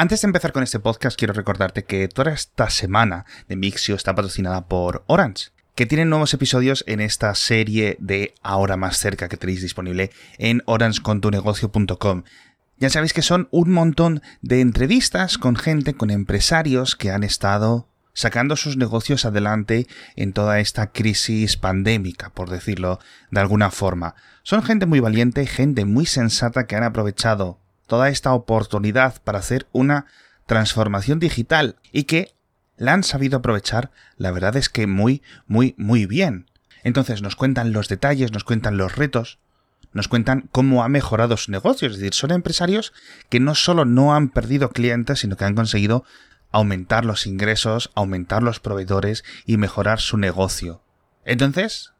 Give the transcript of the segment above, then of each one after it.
Antes de empezar con este podcast, quiero recordarte que toda esta semana de Mixio está patrocinada por Orange, que tienen nuevos episodios en esta serie de Ahora más cerca que tenéis disponible en orangecontunegocio.com. Ya sabéis que son un montón de entrevistas con gente, con empresarios que han estado sacando sus negocios adelante en toda esta crisis pandémica, por decirlo de alguna forma. Son gente muy valiente, gente muy sensata que han aprovechado toda esta oportunidad para hacer una transformación digital y que la han sabido aprovechar, la verdad es que muy, muy, muy bien. Entonces nos cuentan los detalles, nos cuentan los retos, nos cuentan cómo ha mejorado su negocio. Es decir, son empresarios que no solo no han perdido clientes, sino que han conseguido aumentar los ingresos, aumentar los proveedores y mejorar su negocio. Entonces,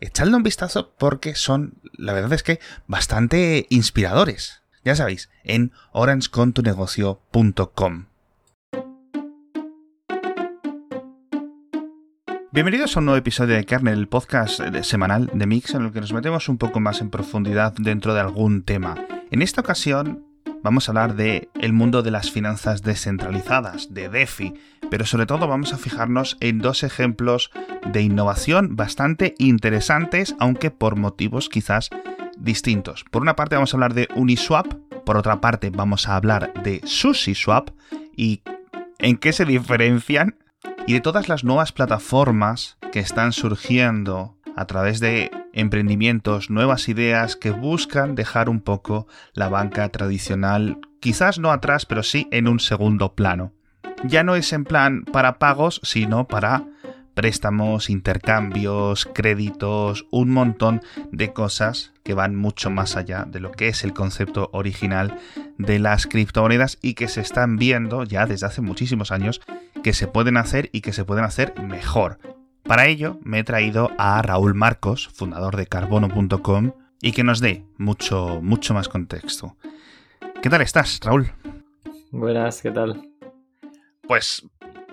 echadle un vistazo porque son, la verdad es que, bastante inspiradores. Ya sabéis, en orangecontunegocio.com. Bienvenidos a un nuevo episodio de Kernel, el podcast semanal de Mix en el que nos metemos un poco más en profundidad dentro de algún tema. En esta ocasión vamos a hablar de el mundo de las finanzas descentralizadas, de DeFi, pero sobre todo vamos a fijarnos en dos ejemplos de innovación bastante interesantes, aunque por motivos quizás distintos. Por una parte vamos a hablar de Uniswap, por otra parte vamos a hablar de SushiSwap y en qué se diferencian y de todas las nuevas plataformas que están surgiendo a través de emprendimientos, nuevas ideas que buscan dejar un poco la banca tradicional, quizás no atrás, pero sí en un segundo plano. Ya no es en plan para pagos, sino para préstamos, intercambios, créditos, un montón de cosas que van mucho más allá de lo que es el concepto original de las criptomonedas y que se están viendo ya desde hace muchísimos años que se pueden hacer y que se pueden hacer mejor. Para ello me he traído a Raúl Marcos, fundador de carbono.com, y que nos dé mucho, mucho más contexto. ¿Qué tal estás, Raúl? Buenas, ¿qué tal? Pues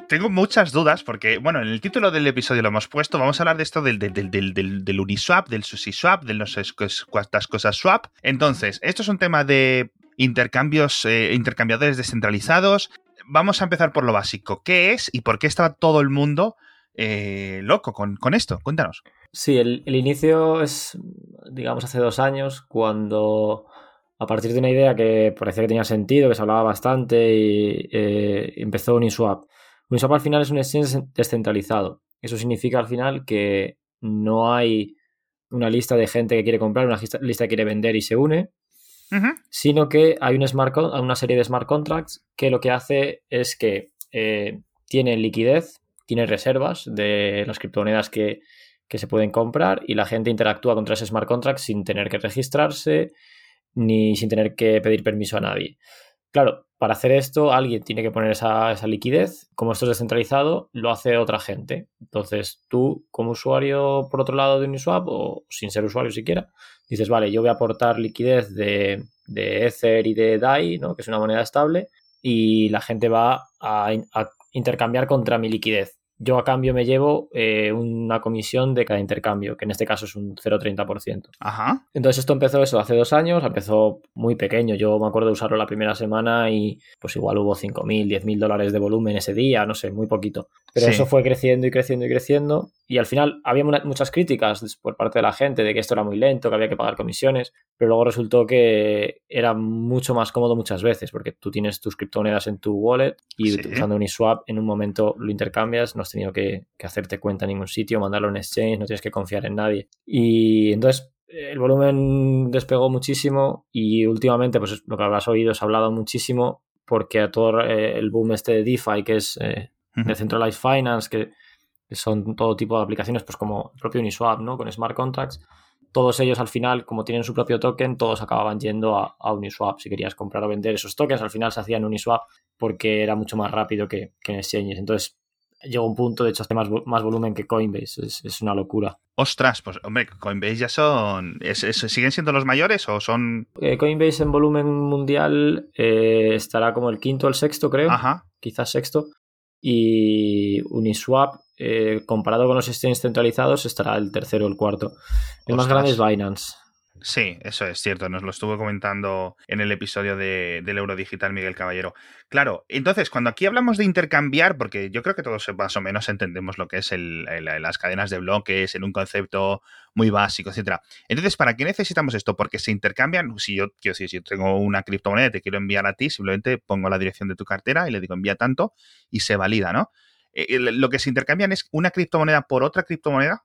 tengo muchas dudas porque, bueno, en el título del episodio lo hemos puesto, vamos a hablar de esto del, del, Uniswap, del SushiSwap, de no sé cuántas cosas swap. Entonces, esto es un tema de intercambios, eh, intercambiadores descentralizados. Vamos a empezar por lo básico. ¿Qué es y por qué estaba todo el mundo eh, loco con, esto? Cuéntanos. Sí, el, inicio es, digamos, hace dos años, cuando a partir de una idea que parecía que tenía sentido, que se hablaba bastante, y eh, empezó Uniswap. Uniswap al final es un exchange descentralizado. Eso significa al final que no hay una lista de gente que quiere comprar, una lista que quiere vender y se une, sino que hay una serie de smart contracts que lo que hace es que eh, tiene liquidez, tiene reservas de las criptomonedas que, que se pueden comprar y la gente interactúa contra ese smart contract sin tener que registrarse ni sin tener que pedir permiso a nadie. Claro, para hacer esto alguien tiene que poner esa, liquidez. Como esto es descentralizado, lo hace otra gente. Entonces tú, como usuario por otro lado de Uniswap o sin ser usuario siquiera, dices, vale, yo voy a aportar liquidez de, Ether y de DAI, ¿no? que es una moneda estable, y la gente va a intercambiar contra mi liquidez yo a cambio me llevo eh, una comisión de cada intercambio, que en este caso es un 0,30%. Ajá. Entonces esto empezó eso hace dos años, empezó muy pequeño. Yo me acuerdo de usarlo la primera semana y pues igual hubo 5.000, 10.000 dólares de volumen ese día, no sé, muy poquito. Pero eso fue creciendo y creciendo y creciendo. Y al final había muchas críticas por parte de la gente de que esto era muy lento, que había que pagar comisiones, pero luego resultó que era mucho más cómodo muchas veces, porque tú tienes tus criptomonedas en tu wallet y usando Uniswap en un momento lo intercambias, no has tenido que, hacerte cuenta en ningún sitio, mandarlo en exchange, no tienes que confiar en nadie. Y entonces el volumen despegó muchísimo y últimamente, pues lo que habrás oído, se ha hablado muchísimo porque a todo eh, el boom este de DeFi, que es eh, Decentralized Finance, que, son todo tipo de aplicaciones, pues como el propio Uniswap, ¿no? Con smart contracts, todos ellos al final, como tienen su propio token, todos acababan yendo a, Uniswap. Si querías comprar o vender esos tokens, al final se hacían Uniswap porque era mucho más rápido que, que en exchanges. Entonces, llegó un punto, de hecho, hace más, más volumen que Coinbase. Es, una locura. Ostras, pues hombre, Coinbase ya son. ¿Siguen siendo los mayores o son.? Eh, Coinbase en volumen mundial eh, estará como el quinto o el sexto, creo. Ajá. Quizás sexto. Y Uniswap, eh, comparado con los exchanges centralizados, estará el tercero o el cuarto. El más grande es Binance. Sí, eso es cierto, nos lo estuvo comentando en el episodio de, del Eurodigital Miguel Caballero. Claro, entonces, cuando aquí hablamos de intercambiar, porque yo creo que todos más o menos entendemos lo que es el, las cadenas de bloques en un concepto muy básico, etcétera. Entonces, ¿para qué necesitamos esto? Porque se intercambian, si yo quiero decir, si tengo una criptomoneda y te quiero enviar a ti, simplemente pongo la dirección de tu cartera y le digo envía tanto y se valida, ¿no? Eh, lo que se intercambian es una criptomoneda por otra criptomoneda.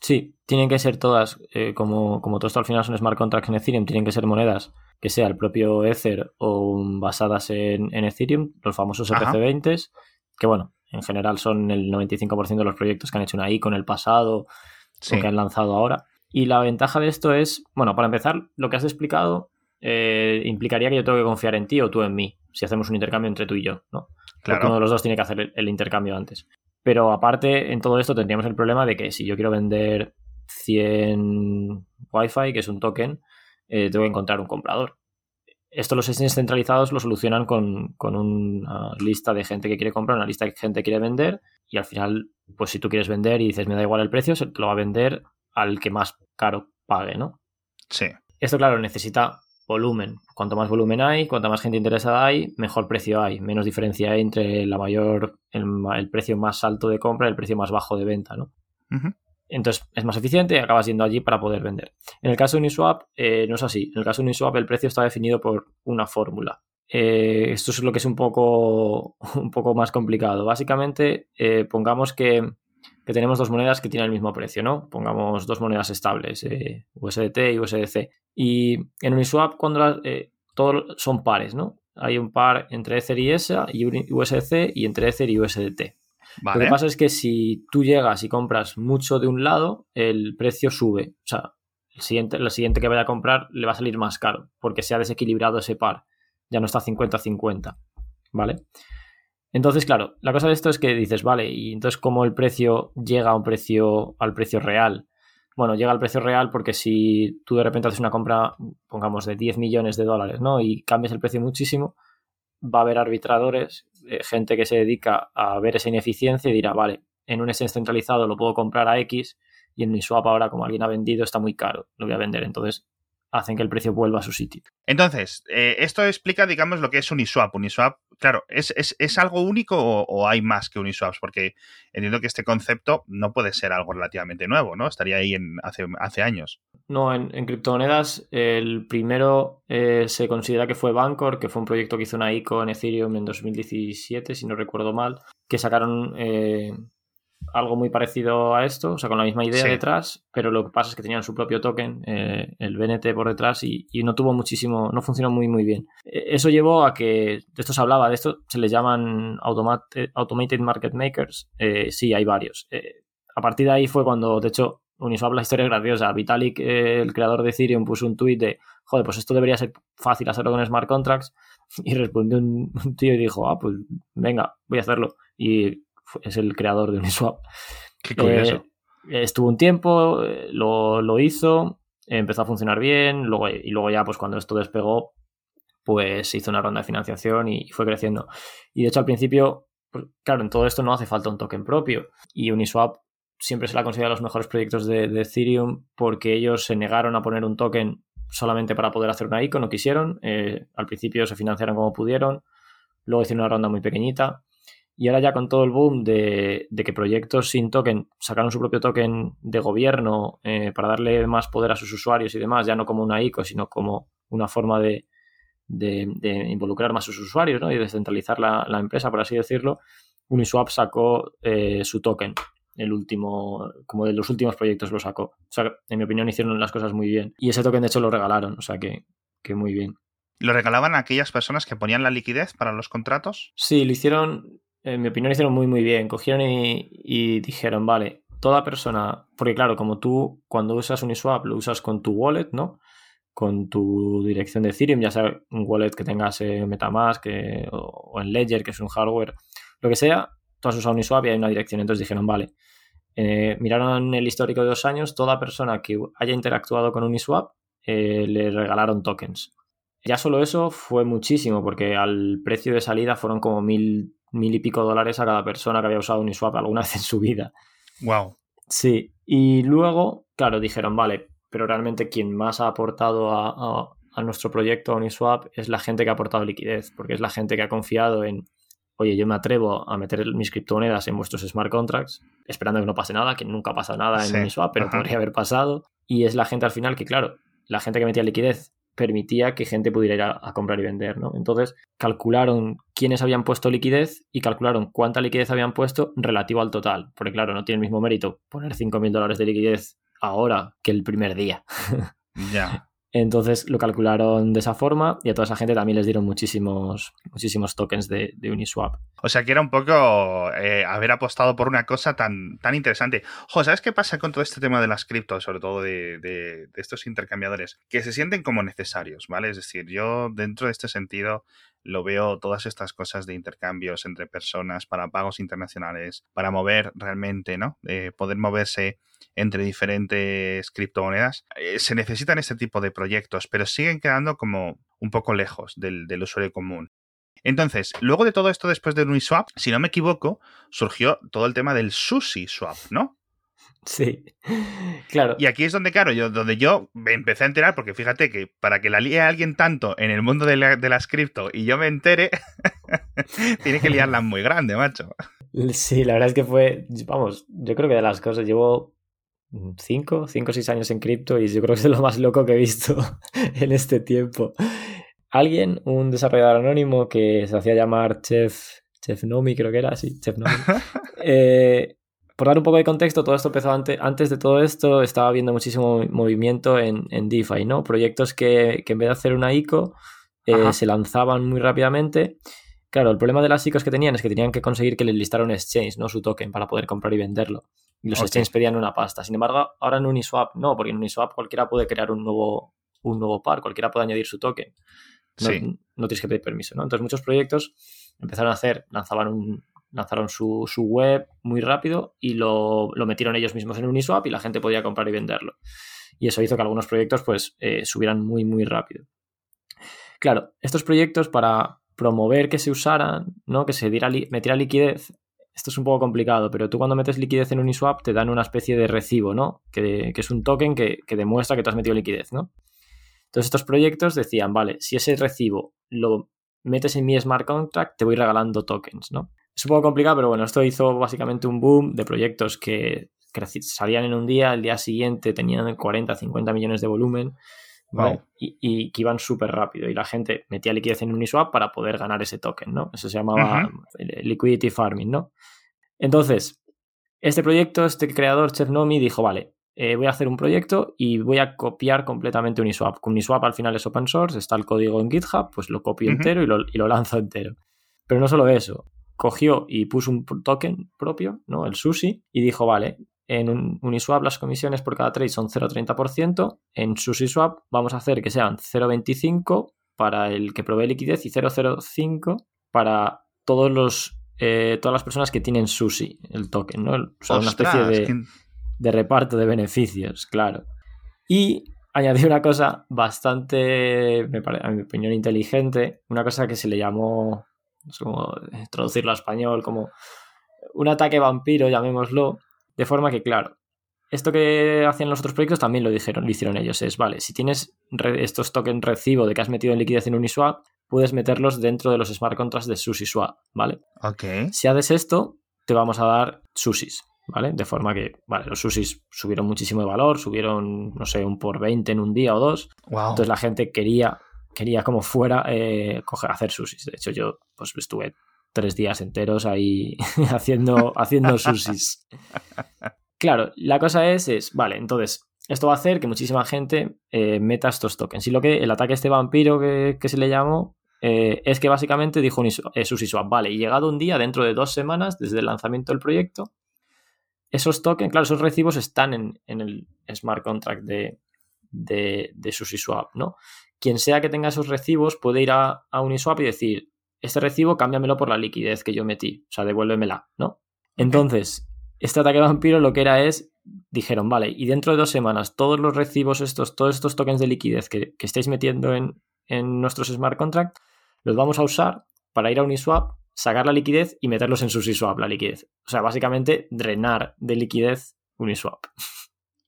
Sí, tienen que ser todas, eh, como, como todo esto al final son smart contracts en Ethereum, tienen que ser monedas que sea el propio Ether o basadas en, Ethereum, los famosos ERC20, que bueno, en general son el 95% de los proyectos que han hecho una I con el pasado o que han lanzado ahora. Y la ventaja de esto es, bueno, para empezar, lo que has explicado eh, implicaría que yo tengo que confiar en ti o tú en mí, si hacemos un intercambio entre tú y yo, ¿no? Claro. Porque uno de los dos tiene que hacer el intercambio antes. Pero aparte, en todo esto tendríamos el problema de que si yo quiero vender 100 Wi-Fi, que es un token, eh, tengo que encontrar un comprador. Esto los exchanges centralizados lo solucionan con, una lista de gente que quiere comprar, una lista de gente que quiere vender, y al final, pues si tú quieres vender y dices me da igual el precio, se lo va a vender al que más caro pague, ¿no? Sí. Esto, claro, necesita volumen. Cuanto más volumen hay, cuanta más gente interesada hay, mejor precio hay, menos diferencia hay entre la mayor, el, precio más alto de compra y el precio más bajo de venta, ¿no? Entonces es más eficiente y acabas yendo allí para poder vender. En el caso de Uniswap eh, no es así. En el caso de Uniswap el precio está definido por una fórmula. Eh, esto es lo que es un poco, un poco más complicado. Básicamente, eh, pongamos que, que, tenemos dos monedas que tienen el mismo precio, ¿no? Pongamos dos monedas estables, USDT y USDC. Y en Uniswap, cuando eh, todos son pares, ¿no? Hay un par entre Ether y ESA y USDC y entre Ether y USDT. Lo que pasa es que si tú llegas y compras mucho de un lado, el precio sube. O sea, el siguiente, el siguiente que vaya a comprar le va a salir más caro porque se ha desequilibrado ese par. Ya no está 50-50. ¿Vale? Entonces, claro, la cosa de esto es que dices, vale, y entonces cómo el precio llega a un precio, al precio real bueno, llega al precio real porque si tú de repente haces una compra, pongamos, de 10 millones de dólares, ¿no? Y cambias el precio muchísimo, va a haber arbitradores, eh, gente que se dedica a ver esa ineficiencia y dirá, vale, en un exchange centralizado lo puedo comprar a X y en mi swap ahora, como alguien ha vendido, está muy caro, lo voy a vender. Entonces, hacen que el precio vuelva a su sitio. Entonces, eh, esto explica, digamos, lo que es Uniswap. Uniswap, claro, ¿es, es, algo único o, hay más que Uniswaps? Porque entiendo que este concepto no puede ser algo relativamente nuevo, ¿no? Estaría ahí en, hace, hace años. No, en, criptomonedas, el primero eh, se considera que fue Bancor, que fue un proyecto que hizo una ICO en Ethereum en 2017, si no recuerdo mal, que sacaron eh, algo muy parecido a esto, o sea, con la misma idea detrás, pero lo que pasa es que tenían su propio token, eh, el BNT por detrás, y, no tuvo muchísimo, no funcionó muy, muy bien. E, eso llevó a que, de esto se hablaba, de esto se les llaman automated, market makers, eh, sí, hay varios. Eh, a partir de ahí fue cuando, de hecho, Uniswap la historia es graciosa. Vitalik, el creador de Ethereum, puso un tuit de, joder, pues esto debería ser fácil hacerlo con smart contracts, y respondió un, un tío y dijo, ah, pues venga, voy a hacerlo. Y es el creador de Uniswap. Qué curioso. Eh, estuvo un tiempo, eh, lo, hizo, empezó a funcionar bien, luego, y luego ya, pues cuando esto despegó, pues hizo una ronda de financiación y fue creciendo. Y de hecho, al principio, pues, claro, en todo esto no hace falta un token propio. Y Uniswap siempre se la considera los mejores proyectos de, Ethereum porque ellos se negaron a poner un token solamente para poder hacer una ICO, no quisieron. Eh, al principio se financiaron como pudieron, luego hicieron una ronda muy pequeñita y ahora ya con todo el boom de, que proyectos sin token sacaron su propio token de gobierno eh, para darle más poder a sus usuarios y demás, ya no como una ICO, sino como una forma de, involucrar más a sus usuarios ¿no? y descentralizar la, la, empresa, por así decirlo, Uniswap sacó eh, su token, el último, como de los últimos proyectos lo sacó. O sea, en mi opinión hicieron las cosas muy bien. Y ese token de hecho lo regalaron, o sea que, que muy bien. ¿Lo regalaban a aquellas personas que ponían la liquidez para los contratos? Sí, lo hicieron en mi opinión, hicieron muy, muy bien. Cogieron y, dijeron, vale, toda persona, porque claro, como tú cuando usas Uniswap lo usas con tu wallet, ¿no? Con tu dirección de Ethereum, ya sea un wallet que tengas en Metamask o, en Ledger, que es un hardware, lo que sea, tú has usado Uniswap y hay una dirección. Entonces dijeron, vale, eh, miraron el histórico de dos años, toda persona que haya interactuado con Uniswap eh, le regalaron tokens. Ya solo eso fue muchísimo, porque al precio de salida fueron como mil mil y pico dólares a cada persona que había usado Uniswap alguna vez en su vida. Wow. Sí, y luego, claro, dijeron, vale, pero realmente quien más ha aportado a, nuestro proyecto Uniswap es la gente que ha aportado liquidez, porque es la gente que ha confiado en, oye, yo me atrevo a meter mis criptomonedas en vuestros smart contracts, esperando que no pase nada, que nunca pasa nada en Uniswap, pero podría haber pasado. Y es la gente al final que, claro, la gente que metía liquidez permitía que gente pudiera ir a, comprar y vender, ¿no? Entonces calcularon quiénes habían puesto liquidez y calcularon cuánta liquidez habían puesto relativo al total, porque claro, no tiene el mismo mérito poner 5.000 dólares de liquidez ahora que el primer día. Ya. Entonces lo calcularon de esa forma y a toda esa gente también les dieron muchísimos, muchísimos tokens de, Uniswap. O sea que era un poco eh, haber apostado por una cosa tan, tan interesante. Jo, ¿sabes qué pasa con todo este tema de las criptos, sobre todo de, de, estos intercambiadores? Que se sienten como necesarios, ¿vale? Es decir, yo dentro de este sentido lo veo todas estas cosas de intercambios entre personas para pagos internacionales, para mover realmente, ¿no? Eh, poder moverse entre diferentes criptomonedas. Eh, se necesitan este tipo de proyectos, pero siguen quedando como un poco lejos del, usuario común. Entonces, luego de todo esto, después de Uniswap, si no me equivoco, surgió todo el tema del Sushi Swap, ¿no? Sí, claro. Y aquí es donde, claro, yo, donde yo me empecé a enterar, porque fíjate que para que la líe a alguien tanto en el mundo de, las cripto y yo me entere, tiene que liarla muy grande, macho. Sí, la verdad es que fue, vamos, yo creo que de las cosas, llevo 5, 5 o 6 años en cripto y yo creo que es lo más loco que he visto en este tiempo. Alguien, un desarrollador anónimo que se hacía llamar Chef, Chef Nomi, creo que era, sí, Chef Nomi. eh, por dar un poco de contexto, todo esto empezó antes, antes de todo esto, estaba viendo muchísimo movimiento en, en DeFi, ¿no? Proyectos que, en vez de hacer una ICO, eh, se lanzaban muy rápidamente. Claro, el problema de las ICOs que tenían es que tenían que conseguir que les listara un exchange, ¿no? Su token para poder comprar y venderlo. Y los exchanges pedían una pasta. Sin embargo, ahora en Uniswap no, porque en Uniswap cualquiera puede crear un nuevo, un nuevo par, cualquiera puede añadir su token. No, no tienes que pedir permiso, ¿no? Entonces muchos proyectos empezaron a hacer, lanzaban un, lanzaron su, web muy rápido y lo, metieron ellos mismos en Uniswap y la gente podía comprar y venderlo. Y eso hizo que algunos proyectos pues eh, subieran muy, muy rápido. Claro, estos proyectos para promover que se usaran, ¿no? que se diera metiera liquidez, esto es un poco complicado, pero tú cuando metes liquidez en Uniswap te dan una especie de recibo, ¿no? Que, es un token que, que, demuestra que te has metido liquidez, ¿no? Entonces estos proyectos decían, vale, si ese recibo lo metes en mi smart contract, te voy regalando tokens, ¿no? Es un poco complicado, pero bueno, esto hizo básicamente un boom de proyectos que, salían en un día, el día siguiente tenían 40, 50 millones de volumen. Y, que iban súper rápido. Y la gente metía liquidez en Uniswap para poder ganar ese token, ¿no? Eso se llamaba liquidity farming, ¿no? Entonces, este proyecto, este creador, Chef Nomi, dijo, vale, eh, voy a hacer un proyecto y voy a copiar completamente Uniswap. Uniswap al final es open source, está el código en GitHub, pues lo copio entero y lo, y lo lanzo entero. Pero no solo eso, cogió y puso un token propio, ¿no? El SUSI, y dijo, vale, en Uniswap las comisiones por cada trade son 0,30%, en SushiSwap vamos a hacer que sean 0,25 para el que provee liquidez y 0,05 para todos los, eh, todas las personas que tienen Sushi, el token, ¿no? O sea, una especie de, de reparto de beneficios, claro. Y añadió una cosa bastante, me parece, a mi opinión, inteligente, una cosa que se le llamó no sé cómo traducirlo a español, como un ataque vampiro, llamémoslo, de forma que, claro, esto que hacían los otros proyectos también lo dijeron, lo hicieron ellos. Es, vale, si tienes estos tokens recibo de que has metido en liquidez en Uniswap, puedes meterlos dentro de los smart contracts de SushiSwap, ¿vale? Ok. Si haces esto, te vamos a dar sushis, ¿vale? De forma que, vale, los sushis subieron muchísimo de valor, subieron, no sé, un por 20 en un día o dos. Wow. Entonces la gente quería quería como fuera eh, hacer sushis. De hecho, yo pues estuve tres días enteros ahí haciendo, haciendo. Claro, la cosa es, es, vale, entonces, esto va a hacer que muchísima gente eh, meta estos tokens. Y lo que el ataque este vampiro que, se le llamó eh, es que básicamente dijo eh, SushiSwap, vale, y llegado un día, dentro de dos semanas, desde el lanzamiento del proyecto, esos tokens, claro, esos recibos están en, el smart contract de, de, de SushiSwap, ¿no? quien sea que tenga esos recibos puede ir a, Uniswap y decir, este recibo cámbiamelo por la liquidez que yo metí, o sea, devuélvemela, ¿no? Entonces, este ataque vampiro lo que era es, dijeron, vale, y dentro de dos semanas todos los recibos estos, todos estos tokens de liquidez que, estáis metiendo en, en nuestros smart contracts, los vamos a usar para ir a Uniswap, sacar la liquidez y meterlos en SushiSwap, la liquidez. O sea, básicamente drenar de liquidez Uniswap.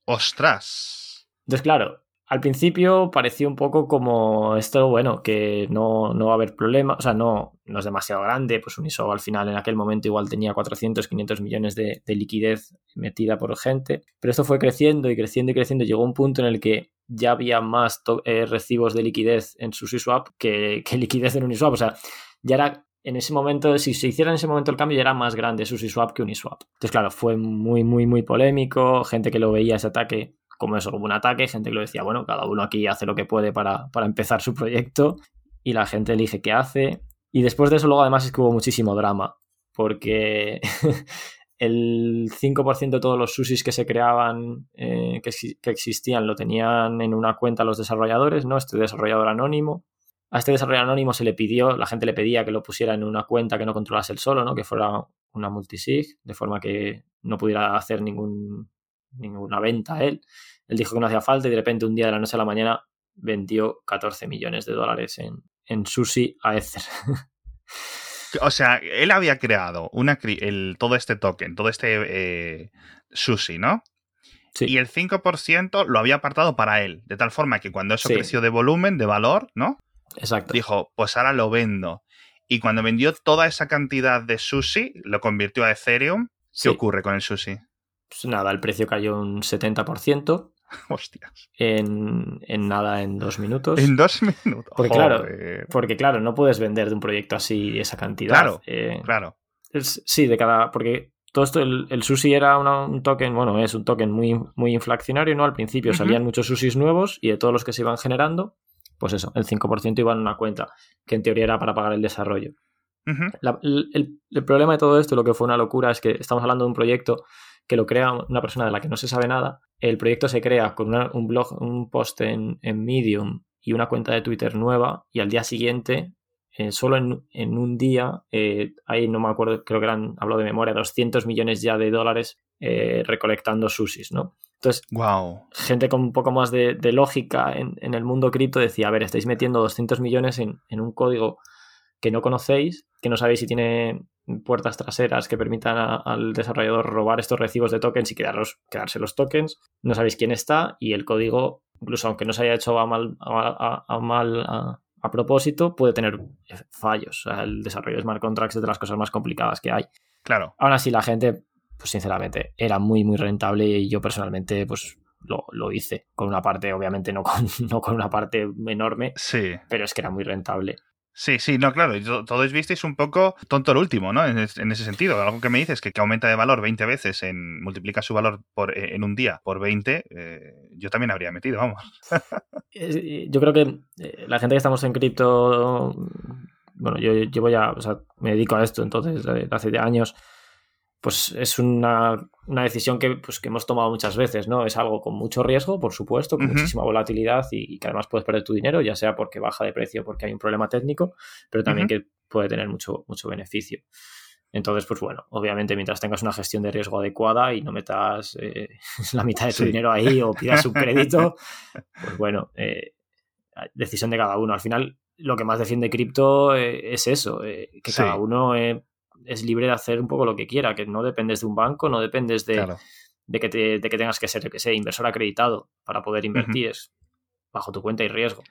¡Ostras! Entonces, claro, al principio pareció un poco como esto, bueno, que no, no va a haber problema, o sea, no, no es demasiado grande, pues Uniswap al final en aquel momento igual tenía 400, 500 millones de, liquidez metida por gente, pero esto fue creciendo y creciendo y creciendo, llegó un punto en el que ya había más eh, recibos de liquidez en SushiSwap que, que liquidez en Uniswap, o sea, ya era en ese momento, si se hiciera en ese momento el cambio, ya era más grande SushiSwap que Uniswap. Entonces, claro, fue muy, muy, muy polémico. Gente que lo veía ese ataque como eso, como un ataque, gente que lo decía, bueno, cada uno aquí hace lo que puede para, empezar su proyecto y la gente elige qué hace. Y después de eso luego además es que hubo muchísimo drama, porque el 5% de todos los sushis que se creaban, eh, que, que, existían, lo tenían en una cuenta los desarrolladores, ¿no? Este desarrollador anónimo. A este desarrollador anónimo se le pidió, la gente le pedía que lo pusiera en una cuenta que no controlase el solo, ¿no? Que fuera una multisig, de forma que no pudiera hacer ningún, ninguna venta a él. Él dijo que no hacía falta y de repente un día de la noche a la mañana vendió 14 millones de dólares en, en sushi a Ether. O sea, él había creado una, el, todo este token, todo este eh, sushi, ¿no? Sí. Y el 5% lo había apartado para él, de tal forma que cuando eso creció de volumen, de valor, ¿no? Exacto. Dijo, pues ahora lo vendo. Y cuando vendió toda esa cantidad de sushi, lo convirtió a Ethereum. ¿Qué ocurre con el sushi? Pues nada, el precio cayó un 70%. Hostias. En, nada, en dos minutos. En dos minutos. Porque claro, porque claro, no puedes vender de un proyecto así esa cantidad. Claro, eh, claro. sí, de cada. Porque todo esto, el, sushi era un token, bueno, es un token muy, muy inflacionario, ¿no? Al principio salían muchos sushis nuevos y de todos los que se iban generando, pues eso, el 5% iba en una cuenta, que en teoría era para pagar el desarrollo. El, el, problema de todo esto, lo que fue una locura, es que estamos hablando de un proyecto que lo crea una persona de la que no se sabe nada. El proyecto se crea con un blog, un post en, Medium y una cuenta de Twitter nueva y al día siguiente, eh, solo en, un día, eh, ahí no me acuerdo, creo que eran, hablo de memoria, 200 millones ya de dólares eh, recolectando susis, ¿no? Entonces, wow. gente con un poco más de, lógica en, en, el mundo cripto decía, a ver, estáis metiendo 200 millones en un código que no conocéis, que no sabéis si tiene puertas traseras que permitan al desarrollador robar estos recibos de tokens y quedarse los tokens. No sabéis quién está y el código, incluso aunque no se haya hecho a mal, a, mal a, propósito, puede tener fallos. el desarrollo de smart contracts es de las cosas más complicadas que hay. Claro. Aún así, la gente, pues sinceramente, era muy, muy rentable y yo personalmente, pues lo, lo, hice. Con una parte, obviamente, no con, no con una parte enorme. Sí. Pero es que era muy rentable. Sí, sí, no, claro, todos visteis un poco tonto el último, ¿no? En, ese sentido, algo que me dices que, que aumenta de valor 20 veces, en multiplica su valor por, eh, en un día por 20, eh, yo también habría metido, vamos. yo creo que eh, la gente que estamos en cripto, bueno, yo llevo ya, o sea, me dedico a esto entonces, hace años, pues es una, decisión que, pues, que hemos tomado muchas veces, ¿no? Es algo con mucho riesgo, por supuesto, con muchísima volatilidad y, que además puedes perder tu dinero, ya sea porque baja de precio porque hay un problema técnico, pero también que puede tener mucho, mucho beneficio. Entonces, pues bueno, obviamente mientras tengas una gestión de riesgo adecuada y no metas eh, la mitad de tu dinero ahí o pidas un crédito, pues bueno, eh, decisión de cada uno. Al final, lo que más defiende cripto eh, es eso, que cada uno es libre de hacer un poco lo que quiera, que no dependes de un banco, no dependes de, de, que, te, de que, tengas que ser, que sea inversor acreditado para poder invertir, es bajo tu cuenta y riesgo.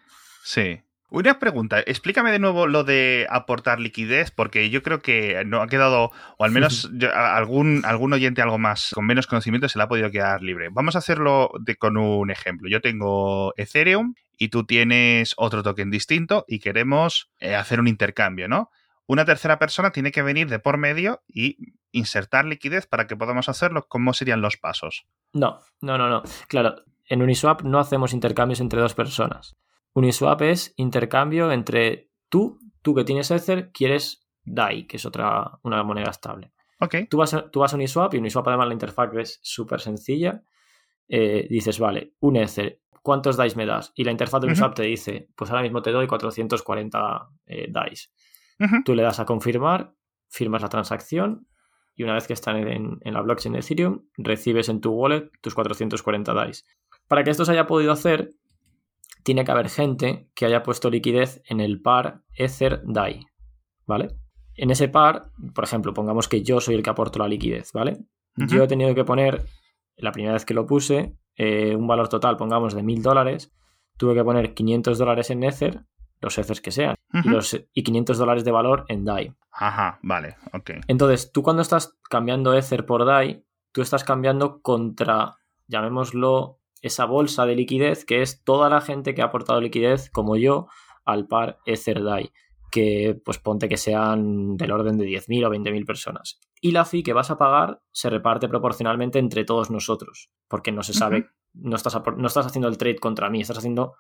Sí. Una pregunta, explícame de nuevo lo de aportar liquidez, porque yo creo que no ha quedado, o al menos algún, algún oyente algo más con menos conocimiento se le ha podido quedar libre. Vamos a hacerlo de, con un ejemplo. Yo tengo Ethereum y tú tienes otro token distinto y queremos eh, hacer un intercambio, ¿no? Una tercera persona tiene que venir de por medio y insertar liquidez para que podamos hacerlo. ¿Cómo serían los pasos? No, no, no, no. Claro, en Uniswap no hacemos intercambios entre dos personas. Uniswap es intercambio entre tú, tú que tienes Ether, quieres DAI, que es otra una moneda estable. Okay. Tú, vas a, tú vas a Uniswap y Uniswap además la interfaz es súper sencilla. Eh, dices, vale, un Ether, ¿cuántos DAIs me das? Y la interfaz de Uniswap te dice, pues ahora mismo te doy 440 eh, DAIs. Tú le das a confirmar, firmas la transacción y una vez que están en, la blockchain de Ethereum, recibes en tu wallet tus 440 DAIs. Para que esto se haya podido hacer, tiene que haber gente que haya puesto liquidez en el par Ether DAI, ¿vale? En ese par, por ejemplo, pongamos que yo soy el que aporto la liquidez, ¿vale? Yo he tenido que poner, la primera vez que lo puse, eh, un valor total, pongamos, de 1000 dólares, tuve que poner 500 dólares en Ether, los Ethers que sean, y, los, y 500 dólares de valor en DAI. Ajá, vale, ok. Entonces, tú cuando estás cambiando Ether por DAI, tú estás cambiando contra, llamémoslo, esa bolsa de liquidez que es toda la gente que ha aportado liquidez, como yo, al par Ether DAI que pues ponte que sean del orden de 10.000 o 20.000 personas. Y la fee que vas a pagar se reparte proporcionalmente entre todos nosotros, porque no se sabe, no, estás, no estás haciendo el trade contra mí, estás haciendo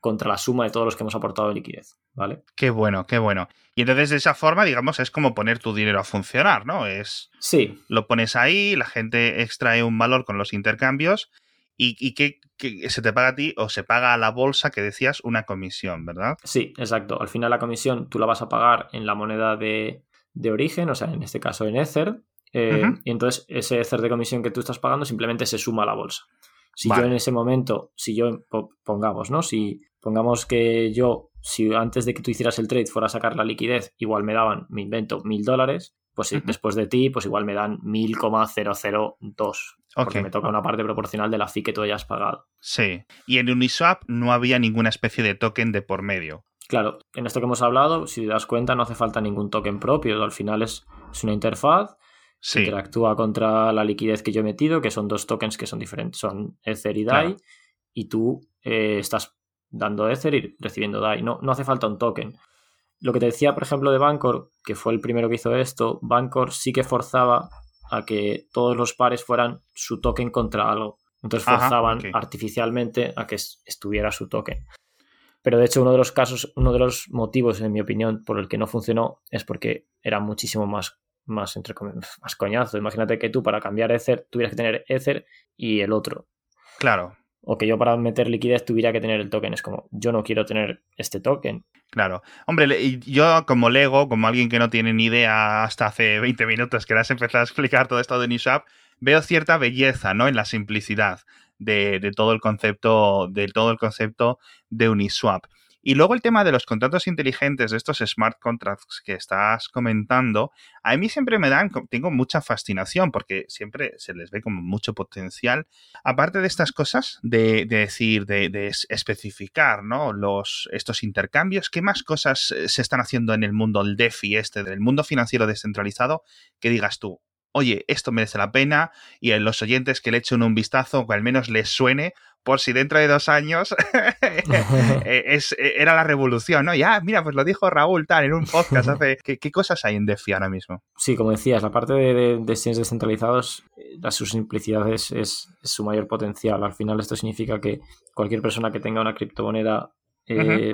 contra la suma de todos los que hemos aportado liquidez, ¿vale? Qué bueno, qué bueno. Y entonces de esa forma, digamos, es como poner tu dinero a funcionar, ¿no? Es Sí. Lo pones ahí, la gente extrae un valor con los intercambios y, que, se te paga a ti o se paga a la bolsa que decías una comisión, ¿verdad? Sí, exacto. Al final la comisión tú la vas a pagar en la moneda de, origen, o sea, en este caso en Ether, eh, y entonces ese Ether de comisión que tú estás pagando simplemente se suma a la bolsa. Si yo en ese momento, si yo pongamos, ¿no? Si pongamos que yo, si antes de que tú hicieras el trade fuera a sacar la liquidez, igual me daban, me invento, mil dólares, pues después de ti, pues igual me dan 1000,002. Porque me toca una parte proporcional de la fee que tú hayas pagado. Sí. Y en Uniswap no había ninguna especie de token de por medio. Claro, en esto que hemos hablado, si te das cuenta, no hace falta ningún token propio. Al final es, una interfaz interactúa contra la liquidez que yo he metido, que son dos tokens que son diferentes, son Ether y DAI, y tú eh, estás dando Ether y recibiendo DAI. No, no hace falta un token. Lo que te decía, por ejemplo, de Bancor, que fue el primero que hizo esto, Bancor sí que forzaba a que todos los pares fueran su token contra algo. Entonces forzaban artificialmente a que estuviera su token. Pero de hecho, uno de los casos, uno de los motivos, en mi opinión, por el que no funcionó es porque era muchísimo más, más, entre más coñazo. Imagínate que tú para cambiar Ether tuvieras que tener Ether y el otro. Claro o que yo para meter liquidez tuviera que tener el token. Es como, yo no quiero tener este token. Claro. Hombre, yo como Lego, como alguien que no tiene ni idea hasta hace 20 minutos que le has empezado a explicar todo esto de Uniswap, veo cierta belleza, ¿no? En la simplicidad de, de, todo el concepto, de todo el concepto de Uniswap. Y luego el tema de los contratos inteligentes, de estos smart contracts que estás comentando, a mí siempre me dan, tengo mucha fascinación porque siempre se les ve como mucho potencial. Aparte de estas cosas, de, decir, de, especificar, ¿no? Los, estos intercambios, ¿qué más cosas eh, se están haciendo en el mundo, el DeFi este, del mundo financiero descentralizado, que digas tú, oye, esto merece la pena y en los oyentes que le echen un vistazo, que al menos les suene, por si dentro de dos años eh, es, eh, era la revolución, ¿no? Ya, mira, pues lo dijo Raúl tal en un podcast hace... ¿Qué, cosas hay en DeFi ahora mismo? Sí, como decías, la parte de, de, descentralizados, eh, la, su simplicidad es, su mayor potencial. Al final esto significa que cualquier persona que tenga una criptomoneda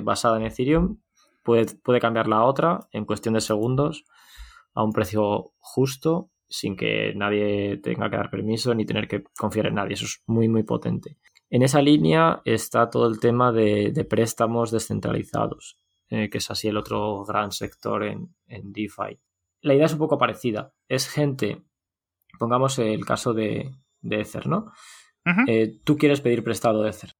basada en Ethereum puede, puede cambiarla a otra en cuestión de segundos a un precio justo sin que nadie tenga que dar permiso ni tener que confiar en nadie. Eso es muy, muy potente. En esa línea está todo el tema de, préstamos descentralizados, eh, que es así el otro gran sector en, DeFi. La idea es un poco parecida. Es gente, pongamos el caso de, Ether, ¿no? Eh, tú quieres pedir prestado Ether.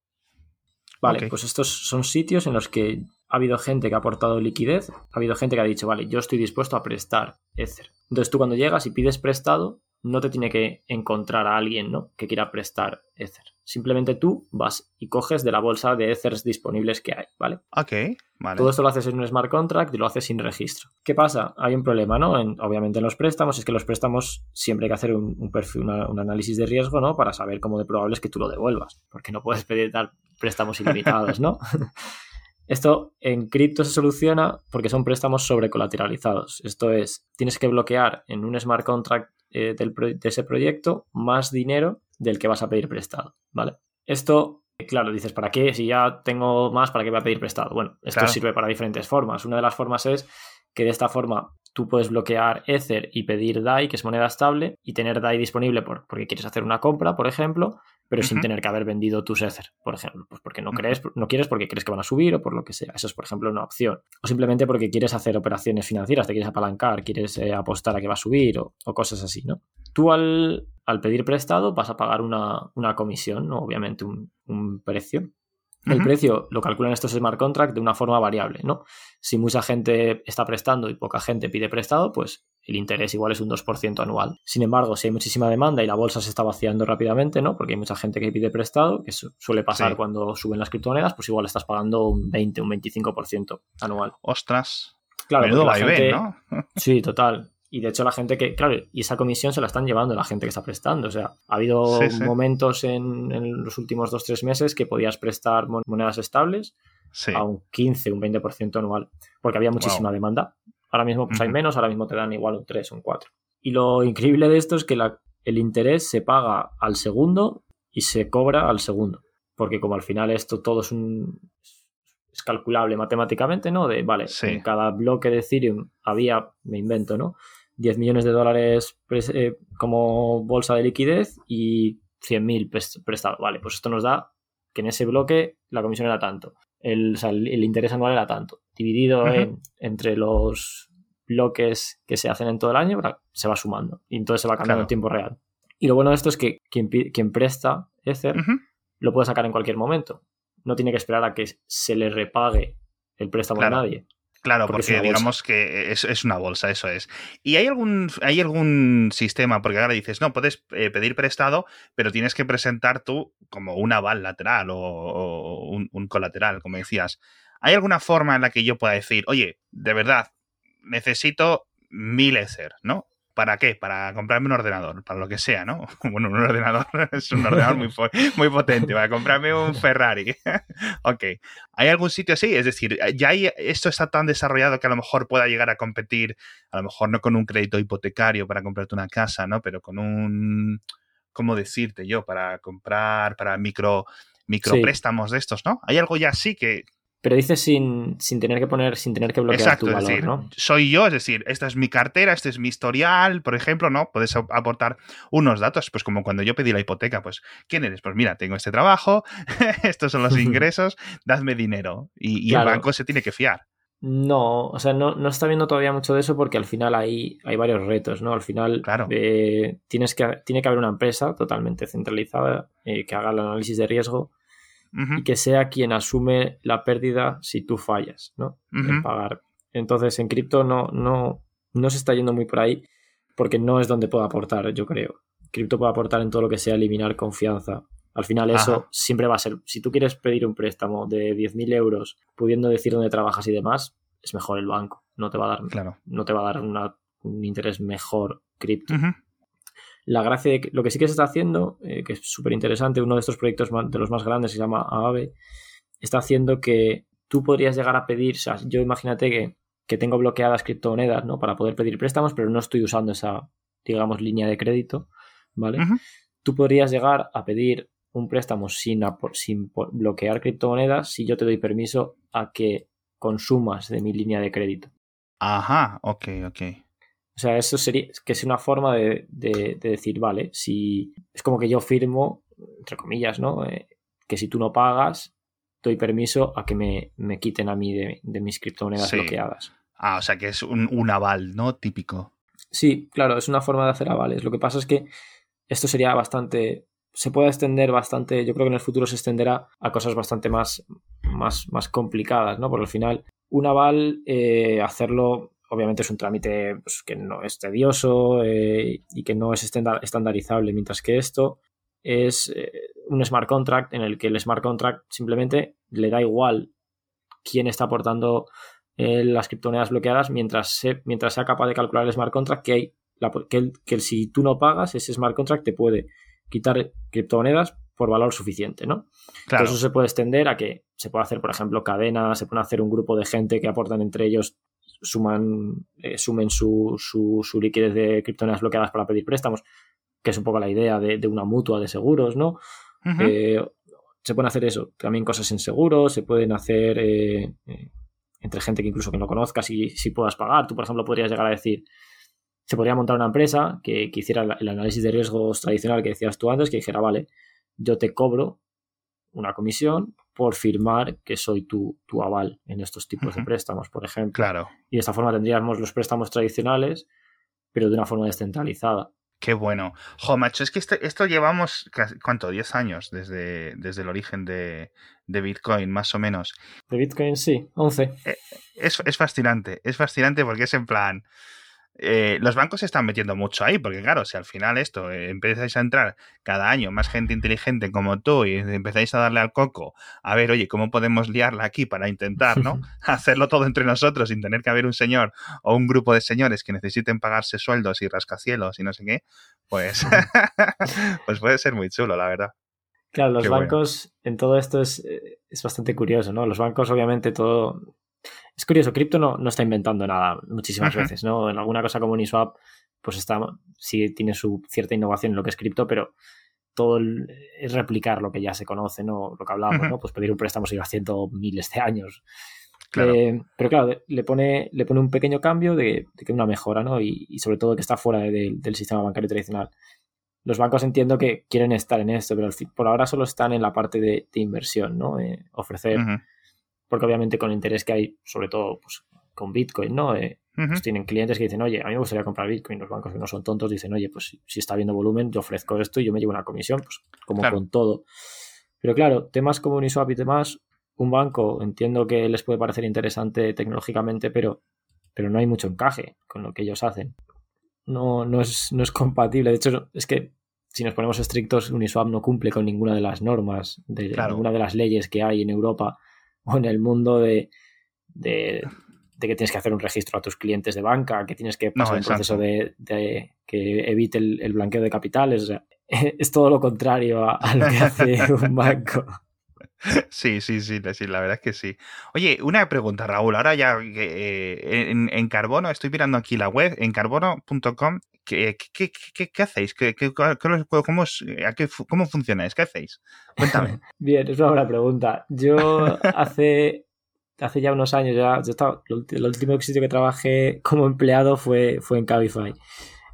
Vale, pues estos son sitios en los que ha habido gente que ha aportado liquidez, ha habido gente que ha dicho, vale, yo estoy dispuesto a prestar Ether. Entonces tú cuando llegas y pides prestado, no te tiene que encontrar a alguien ¿no? que quiera prestar Ether. Simplemente tú vas y coges de la bolsa de Ethers disponibles que hay, ¿vale? Ok, vale. Todo esto lo haces en un smart contract y lo haces sin registro. ¿Qué pasa? Hay un problema, ¿no? obviamente en los préstamos es que los préstamos siempre hay que hacer un, perfil, un análisis de riesgo, ¿no? Para saber cómo de probable es que tú lo devuelvas. Porque no puedes pedir dar préstamos ilimitados, ¿no? Esto en cripto se soluciona porque son préstamos sobrecolateralizados. Esto es, tienes que bloquear en un smart contract eh, de ese proyecto más dinero del que vas a pedir prestado, ¿vale? Esto, claro, dices, ¿para qué? Si ya tengo más, ¿para qué voy a pedir prestado? Bueno, esto sirve para diferentes formas. Una de las formas es que de esta forma tú puedes bloquear Ether y pedir DAI, que es moneda estable, y tener DAI disponible por, porque quieres hacer una compra, por ejemplo, pero sin tener que haber vendido tus Ether, por ejemplo. Pues porque no crees, no quieres porque crees que van a subir o por lo que sea. Eso es, por ejemplo, una opción. O simplemente porque quieres hacer operaciones financieras, te quieres apalancar, quieres eh, apostar a que va a subir o, cosas así, ¿no? Tú al, pedir prestado vas a pagar una, comisión, ¿no? Obviamente un, precio. El precio lo calculan estos smart contracts de una forma variable, ¿no? Si mucha gente está prestando y poca gente pide prestado, pues el interés igual es un 2% anual. Sin embargo, si hay muchísima demanda y la bolsa se está vaciando rápidamente, ¿no? Porque hay mucha gente que pide prestado, que suele pasar cuando suben las criptomonedas, pues igual estás pagando un 20, un 25% anual. Ostras. Claro, Menudo va ¿no? Sí, total. Y de hecho la gente que, claro, y esa comisión se la están llevando la gente que está prestando. O sea, ha habido momentos en, los últimos 2-3 meses que podías prestar monedas estables a un 15, un 20% anual, porque había muchísima demanda. Ahora mismo pues hay menos, ahora mismo te dan igual un 3, un 4. Y lo increíble de esto es que el interés se paga al segundo y se cobra al segundo. Porque como al final esto todo es un, es calculable matemáticamente, ¿no? De, vale, en cada bloque de Ethereum había, me invento, ¿no? 10 millones de dólares eh, como bolsa de liquidez y 100.000 prestado. Vale, pues esto nos da que en ese bloque la comisión era tanto. El, el, interés anual era tanto. Dividido entre los bloques que se hacen en todo el año, se va sumando. Y entonces se va cambiando en tiempo real. Y lo bueno de esto es que quien, quien presta Ether lo puede sacar en cualquier momento. No tiene que esperar a que se le repague el préstamo a nadie. Claro, porque, digamos que es, una bolsa, eso es. ¿Y hay algún, hay algún sistema? Porque ahora dices, no, puedes eh, pedir prestado, pero tienes que presentar tú como un aval lateral o, un, colateral, como decías. ¿Hay alguna forma en la que yo pueda decir, oye, de verdad, necesito mil Ether, ¿no? ¿Para qué? Para comprarme un ordenador, para lo que sea, ¿no? Bueno, un ordenador es un ordenador muy, muy potente, para comprarme un Ferrari. ok. ¿Hay algún sitio así? Es decir, ya hay, esto está tan desarrollado que a lo mejor pueda llegar a competir, a lo mejor no con un crédito hipotecario para comprarte una casa, ¿no? Pero con un, ¿cómo decirte yo? Para comprar, para micro, micropréstamos de estos, ¿no? ¿Hay algo ya así que, pero dices sin, tener que poner, sin tener que bloquear tu valor, ¿no? Soy yo, es decir, esta es mi cartera, este es mi historial, por ejemplo, ¿no? Puedes aportar unos datos, pues como cuando yo pedí la hipoteca, pues, ¿quién eres? Pues mira, tengo este trabajo, estos son los ingresos, dadme dinero. Y, el banco se tiene que fiar. No, o sea, no, no está viendo todavía mucho de eso porque al final hay, hay varios retos, ¿no? Al final claro. Eh, tienes que, tiene que haber una empresa totalmente centralizada eh, que haga el análisis de riesgo y que sea quien asume la pérdida si tú fallas, ¿no? En pagar. Entonces, en cripto no, no, no se está yendo muy por ahí porque no es donde puedo aportar, yo creo. Cripto puede aportar en todo lo que sea eliminar confianza. Al final eso siempre va a ser, si tú quieres pedir un préstamo de 10.000 euros pudiendo decir dónde trabajas y demás, es mejor el banco. No te va a dar, claro. no te va a dar un interés mejor cripto. La gracia de lo que sí que se está haciendo, eh, que es súper interesante, uno de estos proyectos de los más grandes se llama AAVE, está haciendo que tú podrías llegar a pedir, o sea, yo imagínate que, que tengo bloqueadas criptomonedas, ¿no? Para poder pedir préstamos, pero no estoy usando esa, digamos, línea de crédito, ¿vale? Tú podrías llegar a pedir un préstamo sin, sin bloquear criptomonedas si yo te doy permiso a que consumas de mi línea de crédito. Ajá, ok, ok. O sea, eso sería que es una forma de, decir, vale, si es como que yo firmo, entre comillas, ¿no? Eh, que si tú no pagas, doy permiso a que me, quiten a mí de, mis criptomonedas bloqueadas. Ah, o sea que es un, aval, ¿no? Típico. Sí, claro, es una forma de hacer avales. Lo que pasa es que esto sería bastante. Se puede extender bastante. Yo creo que en el futuro se extenderá a cosas bastante más, más, más complicadas, ¿no? Porque al final, un aval, eh, hacerlo obviamente es un trámite pues, que no es tedioso eh, y que no es estandarizable, mientras que esto es eh, un smart contract en el que el smart contract simplemente le da igual quién está aportando eh, las criptomonedas bloqueadas mientras, mientras sea capaz de calcular el smart contract que hay que, que, si tú no pagas ese smart contract te puede quitar criptomonedas por valor suficiente, ¿no? Claro. eso se puede extender a que se puede hacer, por ejemplo, cadenas, se puede hacer un grupo de gente que aportan entre ellos suman, eh, sumen su, su, liquidez de criptomonedas bloqueadas para pedir préstamos, que es un poco la idea de, una mutua de seguros, ¿no? Eh, se pueden hacer eso, también cosas en seguros, se pueden hacer eh, entre gente que incluso que no conozcas y si puedas pagar. Tú, por ejemplo, podrías llegar a decir, se podría montar una empresa que, que hiciera el análisis de riesgos tradicional que decías tú antes, que dijera, vale, yo te cobro una comisión por firmar que soy tu, tu aval en estos tipos de préstamos, por ejemplo. Claro. Y de esta forma tendríamos los préstamos tradicionales, pero de una forma descentralizada. Qué bueno. Jo, macho, es que este, esto, llevamos, ¿cuánto? 10 años desde, desde el origen de, Bitcoin, más o menos. De Bitcoin, sí, 11. Eh, es, es fascinante, es fascinante porque es en plan, eh, los bancos se están metiendo mucho ahí, porque claro, si al final esto eh, empezáis a entrar cada año más gente inteligente como tú y empezáis a darle al coco, a ver, oye, ¿cómo podemos liarla aquí para intentar, ¿no? Hacerlo todo entre nosotros sin tener que haber un señor o un grupo de señores que necesiten pagarse sueldos y rascacielos y no sé qué, pues, pues puede ser muy chulo, la verdad. Claro, los bancos en todo esto es, eh, es bastante curioso, ¿no? Los bancos obviamente todo es curioso, cripto no, no está inventando nada muchísimas veces, ¿no? En alguna cosa como Uniswap, pues está, sí tiene su cierta innovación en lo que es cripto, pero todo es replicar lo que ya se conoce, ¿no? Lo que hablábamos, ¿no? Pues pedir un préstamo sigue haciendo miles de años. Eh, pero claro, le pone, le pone un pequeño cambio de, que una mejora, ¿no? Y, sobre todo que está fuera del sistema bancario tradicional. Los bancos entiendo que quieren estar en esto, pero por ahora solo están en la parte de, inversión, ¿no? Eh, ofrecer porque obviamente con el interés que hay, sobre todo pues, con Bitcoin, ¿no? Eh, pues tienen clientes que dicen, oye, a mí me gustaría comprar Bitcoin. Los bancos que no son tontos dicen, oye, pues si, está viendo volumen, yo ofrezco esto y yo me llevo una comisión, pues como con todo. Pero claro, temas como Uniswap y demás, un banco entiendo que les puede parecer interesante tecnológicamente, pero, pero no hay mucho encaje con lo que ellos hacen. No, no, es, no es compatible. De hecho, es que si nos ponemos estrictos, Uniswap no cumple con ninguna de las normas, de ninguna de las leyes que hay en Europa o en el mundo de, de, que tienes que hacer un registro a tus clientes de banca, que tienes que pasar un proceso de, que evite el, blanqueo de capitales. es todo lo contrario a, lo que hace un banco. Sí, sí, sí, sí, la verdad es que sí. Oye, una pregunta, Raúl. Ahora ya eh, en, en, Carbono, estoy mirando aquí la web, en carbono.com, ¿qué, qué, qué, qué hacéis? ¿Qué, cómo, ¿Cómo funcionáis? ¿Qué hacéis? Cuéntame. Bien, es una buena pregunta. Yo hace, hace ya unos años, ya, yo estaba, el último sitio que trabajé como empleado fue, fue en Cabify.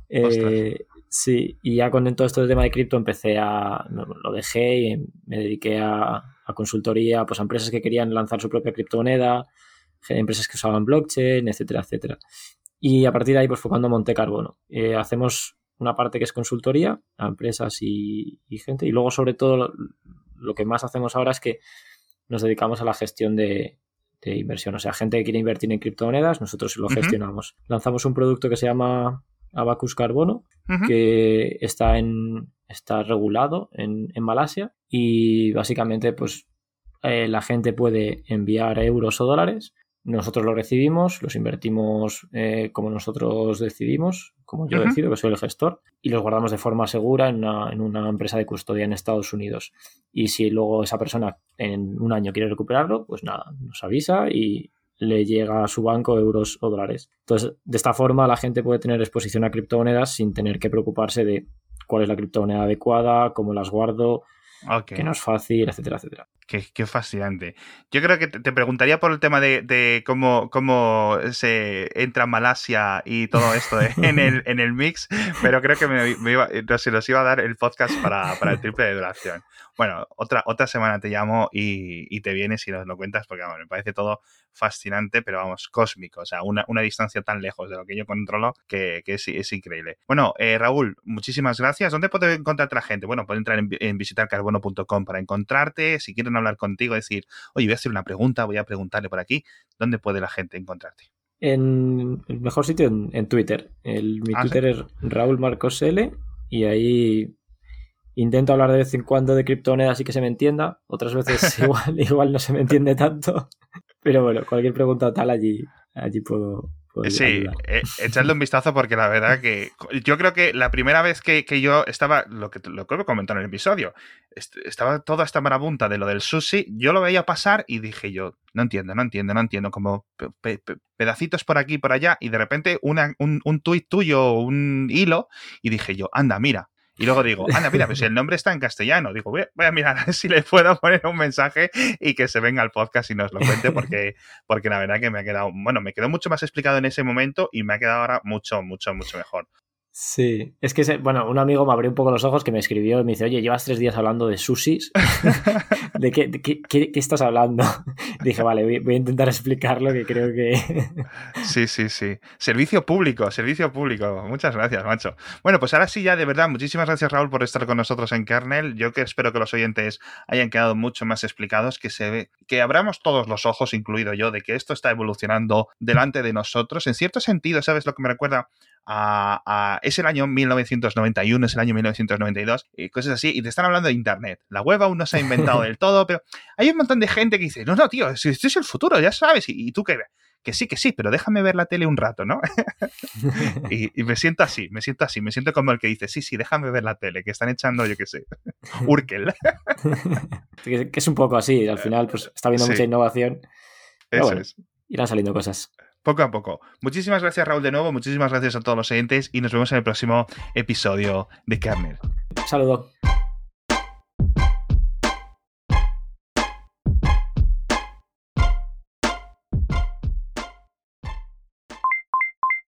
Eh, sí, y ya con todo esto del tema de cripto empecé a. lo dejé y me dediqué a, a consultoría pues, a empresas que querían lanzar su propia criptomoneda, empresas que usaban blockchain, etcétera, etcétera. Y a partir de ahí, pues fue cuando monté Carbono. Eh, hacemos una parte que es consultoría a empresas y, gente. Y luego, sobre todo, lo, que más hacemos ahora es que nos dedicamos a la gestión de, inversión. O sea, gente que quiere invertir en criptomonedas, nosotros lo gestionamos. Lanzamos un producto que se llama Abacus Carbono, que está en está regulado en, en Malasia y básicamente pues eh, la gente puede enviar euros o dólares. Nosotros los recibimos, los invertimos eh, como nosotros decidimos, como yo decido, que soy el gestor, y los guardamos de forma segura en una, en una, empresa de custodia en Estados Unidos. Y si luego esa persona en un año quiere recuperarlo, pues nada, nos avisa y le llega a su banco euros o dólares. Entonces, de esta forma la gente puede tener exposición a criptomonedas sin tener que preocuparse de cuál es la criptomoneda adecuada, cómo las guardo, que no es fácil, etcétera, etcétera. Qué, fascinante. Yo creo que te, preguntaría por el tema de, cómo, cómo se entra Malasia y todo esto en, el, en el mix, pero creo que me, iba, se los iba a dar el podcast para, el triple de duración. Bueno, otra, otra semana te llamo y, te vienes y nos lo cuentas porque me parece todo fascinante, pero vamos, cósmico. O sea, una, distancia tan lejos de lo que yo controlo que, es, es, increíble. Bueno, eh, Raúl, muchísimas gracias. ¿Dónde puede encontrarte la gente? Bueno, puede entrar en, en visitarcarbono.com para encontrarte. Si quieren hablar contigo, decir, oye, voy a hacer una pregunta, voy a preguntarle por aquí, ¿dónde puede la gente encontrarte? En el mejor sitio en, Twitter. El, mi ah, Twitter es Raúl Marcos L y ahí intento hablar de vez en cuando de criptomonedas así que se me entienda. Otras veces igual, igual no se me entiende tanto. Pero bueno, cualquier pregunta tal allí, allí puedo, Sí, eh, echadle un vistazo porque la verdad que yo creo que la primera vez que, yo estaba, lo que lo que comentó en el episodio, estaba toda esta marabunta de lo del sushi, yo lo veía pasar y dije yo, no entiendo, no entiendo, no entiendo, como pedacitos por aquí y por allá y de repente una, un, un tuit tuyo, un hilo y dije yo, anda, mira, y luego digo, anda, mira, pues el nombre está en castellano. Digo, voy a, mirar si le puedo poner un mensaje y que se venga al podcast y nos lo cuente, porque, porque la verdad que me ha quedado, bueno, me quedó mucho más explicado en ese momento y me ha quedado ahora mucho, mucho, mucho mejor. Sí, es que, bueno, un amigo me abrió un poco los ojos que me escribió y me dice, oye, llevas tres días hablando de sushis. ¿De, qué, qué, estás hablando? Dije, vale, voy, a intentar explicarlo que creo que... sí, sí, sí. Servicio público, servicio público. Muchas gracias, macho. Bueno, pues ahora sí, ya de verdad, muchísimas gracias, Raúl, por estar con nosotros en Kernel. Yo que espero que los oyentes hayan quedado mucho más explicados, que se ve, que abramos todos los ojos, incluido yo, de que esto está evolucionando delante de nosotros. En cierto sentido, ¿sabes lo que me recuerda? Es el año 1991, es el año 1992, y cosas así, y te están hablando de Internet. La web aún no se ha inventado del todo, pero hay un montón de gente que dice, no, no, tío, esto es el futuro, ya sabes, y, tú qué que sí, que sí, pero déjame ver la tele un rato, ¿no? y, me siento así, me siento así, me siento como el que dice, sí, sí, déjame ver la tele, que están echando, yo qué sé, Urkel. que es un poco así, al final pues está habiendo mucha innovación. Eso es. Irán saliendo cosas poco a poco. Muchísimas gracias, Raúl, de nuevo. Muchísimas gracias a todos los oyentes y nos vemos en el próximo episodio de Kernel. Saludo.